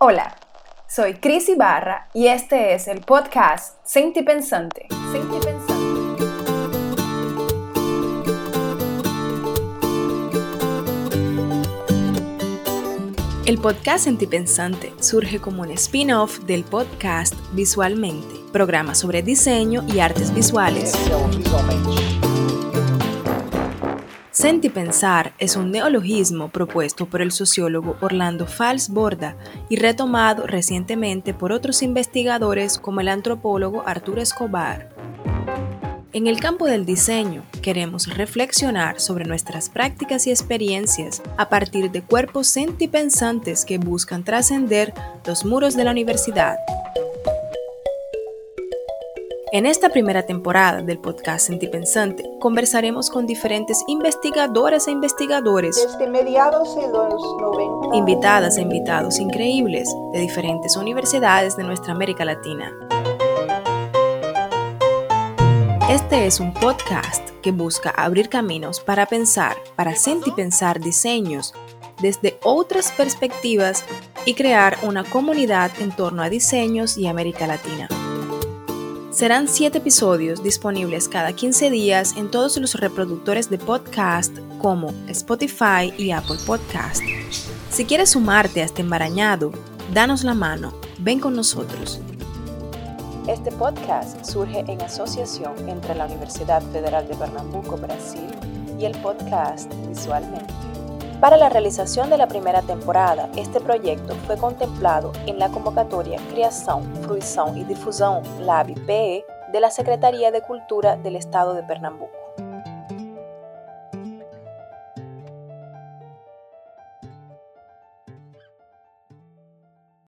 Hola, soy Cris Ibarra y este es el podcast Senti Pensante. Senti Pensante. El podcast Sentipensante surge como un spin-off del podcast Visualmente, programa sobre diseño y artes visuales. Sentipensar es un neologismo propuesto por el sociólogo Orlando Fals Borda y retomado recientemente por otros investigadores como el antropólogo Arturo Escobar. En el campo del diseño, queremos reflexionar sobre nuestras prácticas y experiencias a partir de cuerpos sentipensantes que buscan trascender los muros de la universidad. En esta primera temporada del podcast Sentipensante conversaremos con diferentes investigadoras e investigadores, desde mediados de los 90, invitadas e invitados increíbles de diferentes universidades de nuestra América Latina. Este es un podcast que busca abrir caminos para pensar, para sentipensar diseños desde otras perspectivas y crear una comunidad en torno a diseños y América Latina. Serán siete episodios disponibles cada 15 días en todos los reproductores de podcast como Spotify y Apple Podcast. Si quieres sumarte a este embarañado, danos la mano, ven con nosotros. Este podcast surge en asociación entre la Universidad Federal de Pernambuco, Brasil, y el podcast Visualmente. Para la realización de la primera temporada, este proyecto fue contemplado en la convocatoria Creação, Fruição y Difusão LAB PE de la Secretaría de Cultura del Estado de Pernambuco.